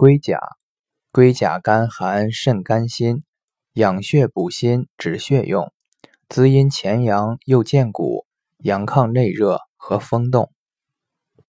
龟甲，龟甲甘寒肾肝心，养血补心止血用，滋阴潜阳又健骨，阳亢内热和风动。